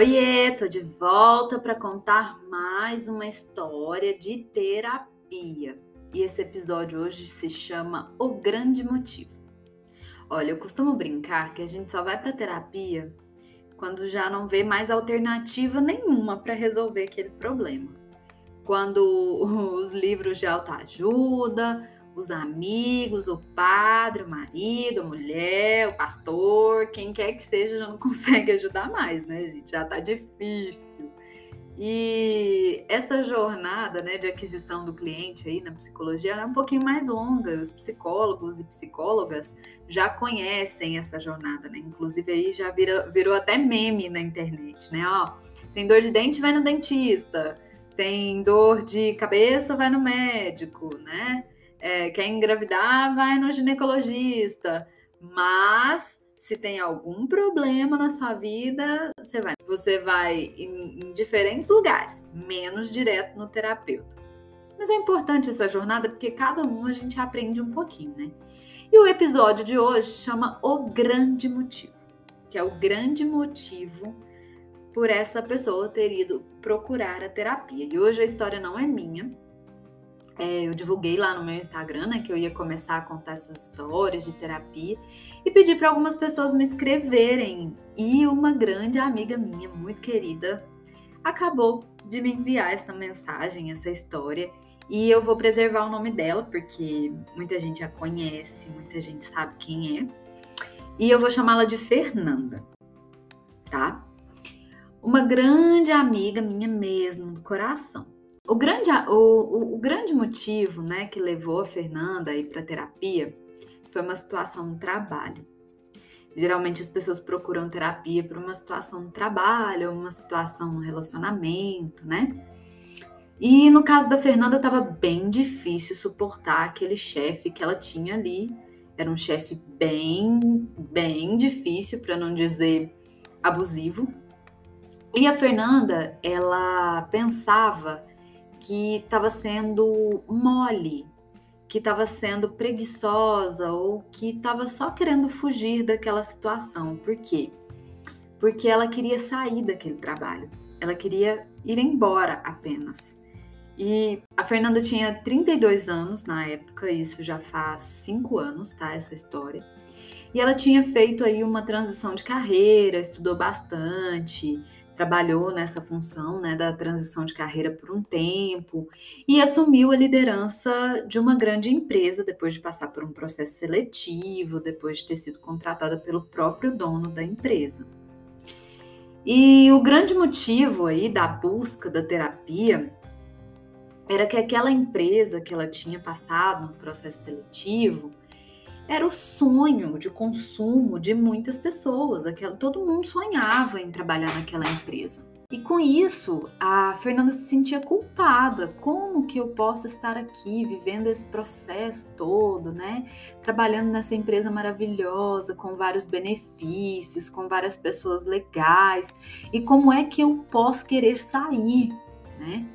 Oiê, tô de volta para contar mais uma história de terapia. E esse episódio hoje se chama O Grande Motivo. Olha, eu costumo brincar que a gente só vai para terapia quando já não vê mais alternativa nenhuma para resolver aquele problema. Quando os livros de autoajuda, os amigos, o padre, o marido, a mulher, o pastor, quem quer que seja, já não consegue ajudar mais, né, gente? Já tá difícil. E essa jornada né, de aquisição do cliente aí na psicologia é um pouquinho mais longa. Os psicólogos e psicólogas já conhecem essa jornada, né? Inclusive aí já vira, virou até meme na internet, né? Ó, tem dor de dente, vai no dentista. Tem dor de cabeça, vai no médico, né? É, quer engravidar, vai no ginecologista. Mas se tem algum problema na sua vida, você vai, você vai em, em diferentes lugares, menos direto no terapeuta. Mas é importante essa jornada porque cada um a gente aprende um pouquinho, né? E o episódio de hoje chama O Grande Motivo, que é o grande motivo por essa pessoa ter ido procurar a terapia. E hoje a história não é minha, é, eu divulguei lá no meu Instagram, né, que eu ia começar a contar essas histórias de terapia e pedi para algumas pessoas me escreverem. E uma grande amiga minha, muito querida, acabou de me enviar essa mensagem, essa história. E eu vou preservar o nome dela, porque muita gente a conhece, muita gente sabe quem é. E eu vou chamá-la de Fernanda, tá? Uma grande amiga minha mesmo, do coração. O grande, o, o, o grande motivo né, que levou a Fernanda a para terapia foi uma situação no trabalho. Geralmente as pessoas procuram terapia por uma situação no trabalho, uma situação no relacionamento, né? E no caso da Fernanda estava bem difícil suportar aquele chefe que ela tinha ali. Era um chefe bem, bem difícil, para não dizer abusivo. E a Fernanda, ela pensava que estava sendo mole, que estava sendo preguiçosa ou que estava só querendo fugir daquela situação. Por quê? Porque ela queria sair daquele trabalho, ela queria ir embora apenas. E a Fernanda tinha 32 anos na época, isso já faz 5 anos, tá? Essa história. E ela tinha feito aí uma transição de carreira, estudou bastante, trabalhou nessa função né, da transição de carreira por um tempo e assumiu a liderança de uma grande empresa depois de passar por um processo seletivo, depois de ter sido contratada pelo próprio dono da empresa. E o grande motivo aí da busca da terapia era que aquela empresa que ela tinha passado no processo seletivo era o sonho de consumo de muitas pessoas. Aquela, todo mundo sonhava em trabalhar naquela empresa. E com isso, a Fernanda se sentia culpada. Como que eu posso estar aqui vivendo esse processo todo, né? Trabalhando nessa empresa maravilhosa, com vários benefícios, com várias pessoas legais. E como é que eu posso querer sair, né?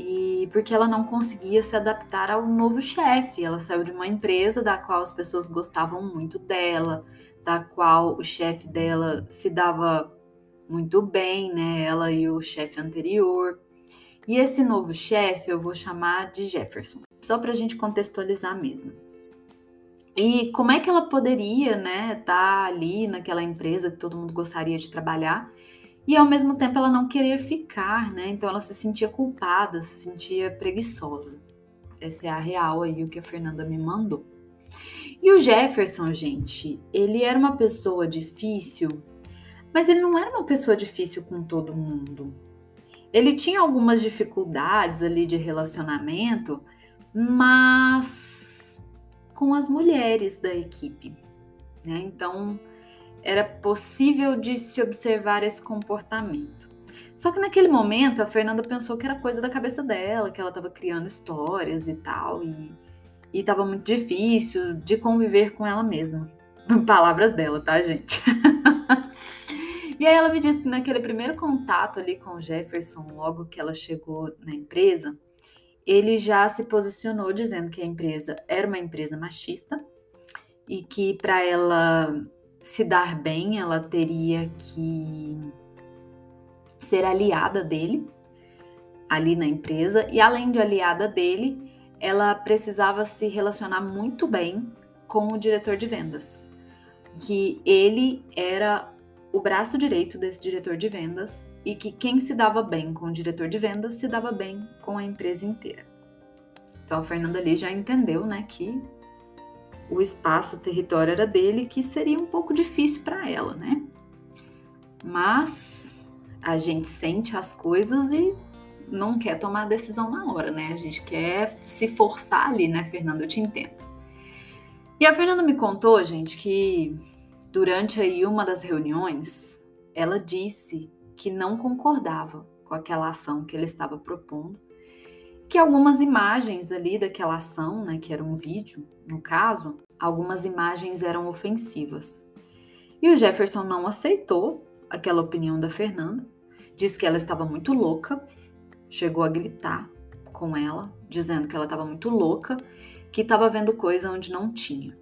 E porque ela não conseguia se adaptar ao novo chefe. Ela saiu de uma empresa da qual as pessoas gostavam muito dela, da qual o chefe dela se dava muito bem, né? Ela e o chefe anterior. E esse novo chefe eu vou chamar de Jefferson, só para a gente contextualizar mesmo. E como é que ela poderia, né, estar tá ali naquela empresa que todo mundo gostaria de trabalhar e ao mesmo tempo ela não queria ficar, né? Então ela se sentia culpada, se sentia preguiçosa. Essa é a real aí o que a Fernanda me mandou. E o Jefferson, gente, ele era uma pessoa difícil, mas ele não era uma pessoa difícil com todo mundo. Ele tinha algumas dificuldades ali de relacionamento, mas com as mulheres da equipe, né? Então, era possível de se observar esse comportamento. Só que naquele momento a Fernanda pensou que era coisa da cabeça dela, que ela estava criando histórias e tal, e estava muito difícil de conviver com ela mesma. Palavras dela, tá, gente? e aí ela me disse que naquele primeiro contato ali com o Jefferson, logo que ela chegou na empresa, ele já se posicionou dizendo que a empresa era uma empresa machista e que para ela se dar bem, ela teria que ser aliada dele ali na empresa e além de aliada dele, ela precisava se relacionar muito bem com o diretor de vendas, que ele era o braço direito desse diretor de vendas e que quem se dava bem com o diretor de vendas se dava bem com a empresa inteira. Então a Fernanda ali já entendeu, né, que o espaço, o território era dele, que seria um pouco difícil para ela, né? Mas a gente sente as coisas e não quer tomar a decisão na hora, né? A gente quer se forçar ali, né, Fernanda? Eu te entendo. E a Fernanda me contou, gente, que durante aí uma das reuniões, ela disse que não concordava com aquela ação que ele estava propondo, que algumas imagens ali daquela ação, né, que era um vídeo, no caso, algumas imagens eram ofensivas. E o Jefferson não aceitou aquela opinião da Fernanda, disse que ela estava muito louca chegou a gritar com ela, dizendo que ela estava muito louca, que estava vendo coisa onde não tinha.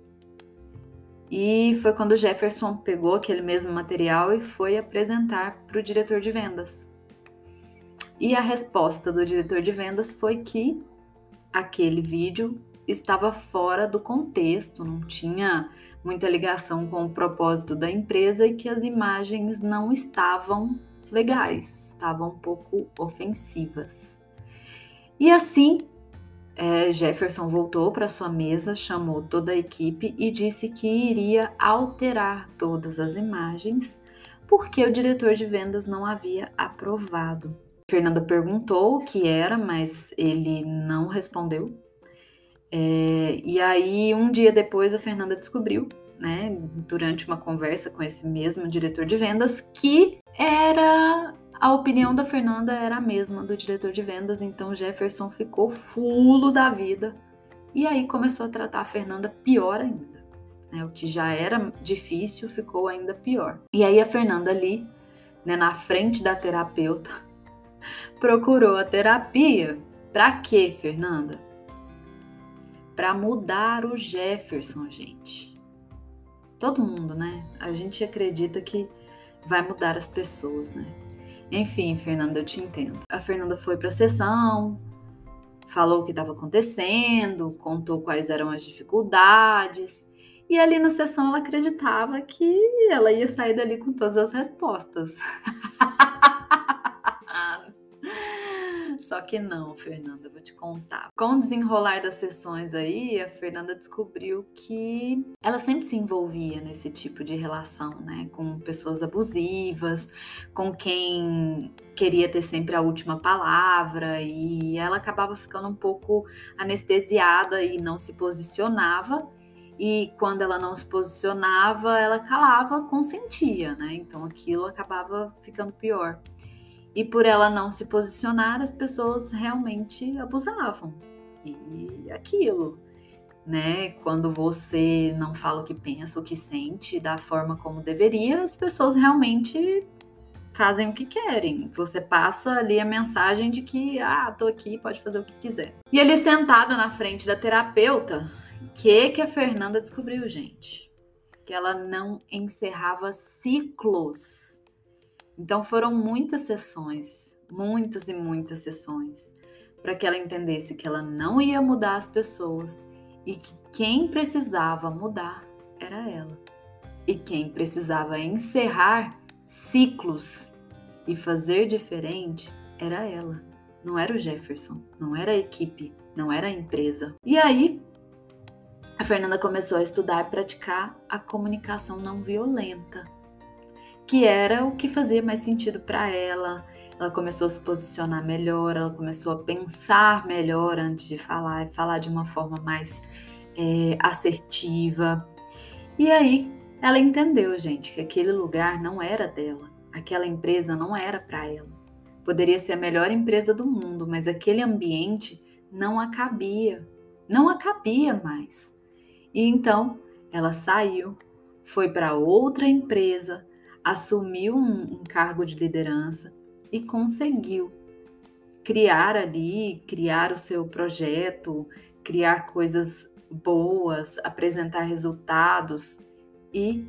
E foi quando o Jefferson pegou aquele mesmo material e foi apresentar para o diretor de vendas. E a resposta do diretor de vendas foi que aquele vídeo estava fora do contexto, não tinha muita ligação com o propósito da empresa e que as imagens não estavam legais estavam um pouco ofensivas. E assim, é, Jefferson voltou para sua mesa, chamou toda a equipe e disse que iria alterar todas as imagens porque o diretor de vendas não havia aprovado. Fernanda perguntou o que era, mas ele não respondeu. É, e aí, um dia depois, a Fernanda descobriu, né, durante uma conversa com esse mesmo diretor de vendas, que era a opinião da Fernanda era a mesma do diretor de vendas, então Jefferson ficou fulo da vida e aí começou a tratar a Fernanda pior ainda. Né? O que já era difícil ficou ainda pior. E aí a Fernanda ali, né, na frente da terapeuta, procurou a terapia. Pra quê, Fernanda? Para mudar o Jefferson, gente. Todo mundo, né? A gente acredita que vai mudar as pessoas, né? Enfim, Fernanda, eu te entendo. A Fernanda foi para a sessão, falou o que estava acontecendo, contou quais eram as dificuldades. E ali na sessão ela acreditava que ela ia sair dali com todas as respostas. Só que não, Fernanda, vou te contar. Com o desenrolar das sessões aí, a Fernanda descobriu que ela sempre se envolvia nesse tipo de relação, né? Com pessoas abusivas, com quem queria ter sempre a última palavra e ela acabava ficando um pouco anestesiada e não se posicionava. E quando ela não se posicionava, ela calava, consentia, né? Então aquilo acabava ficando pior. E por ela não se posicionar, as pessoas realmente abusavam. E aquilo, né? Quando você não fala o que pensa, o que sente, da forma como deveria, as pessoas realmente fazem o que querem. Você passa ali a mensagem de que, ah, tô aqui, pode fazer o que quiser. E ali sentada na frente da terapeuta, que que a Fernanda descobriu, gente? Que ela não encerrava ciclos então foram muitas sessões, muitas e muitas sessões, para que ela entendesse que ela não ia mudar as pessoas e que quem precisava mudar era ela. E quem precisava encerrar ciclos e fazer diferente era ela. Não era o Jefferson, não era a equipe, não era a empresa. E aí, a Fernanda começou a estudar e praticar a comunicação não violenta que era o que fazia mais sentido para ela. Ela começou a se posicionar melhor, ela começou a pensar melhor antes de falar e falar de uma forma mais é, assertiva. E aí ela entendeu, gente, que aquele lugar não era dela, aquela empresa não era para ela. Poderia ser a melhor empresa do mundo, mas aquele ambiente não a cabia, não a cabia mais. E então ela saiu, foi para outra empresa, assumiu um, um cargo de liderança e conseguiu criar ali, criar o seu projeto, criar coisas boas, apresentar resultados e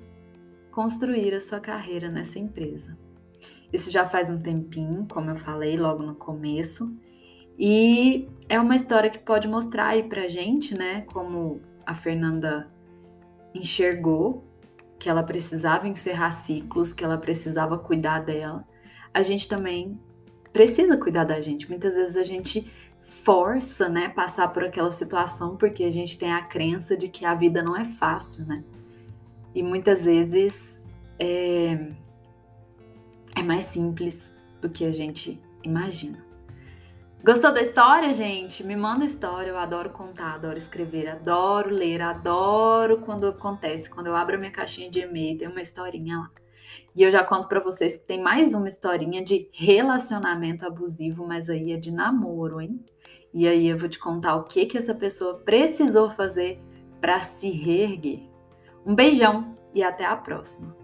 construir a sua carreira nessa empresa. Isso já faz um tempinho, como eu falei logo no começo. E é uma história que pode mostrar aí pra gente, né, como a Fernanda enxergou que ela precisava encerrar ciclos, que ela precisava cuidar dela. A gente também precisa cuidar da gente. Muitas vezes a gente força, né, passar por aquela situação porque a gente tem a crença de que a vida não é fácil, né? E muitas vezes é, é mais simples do que a gente imagina. Gostou da história, gente? Me manda história, eu adoro contar, adoro escrever, adoro ler, adoro quando acontece, quando eu abro minha caixinha de e-mail, tem uma historinha lá. E eu já conto para vocês que tem mais uma historinha de relacionamento abusivo, mas aí é de namoro, hein? E aí eu vou te contar o que que essa pessoa precisou fazer para se reerguer. Um beijão e até a próxima.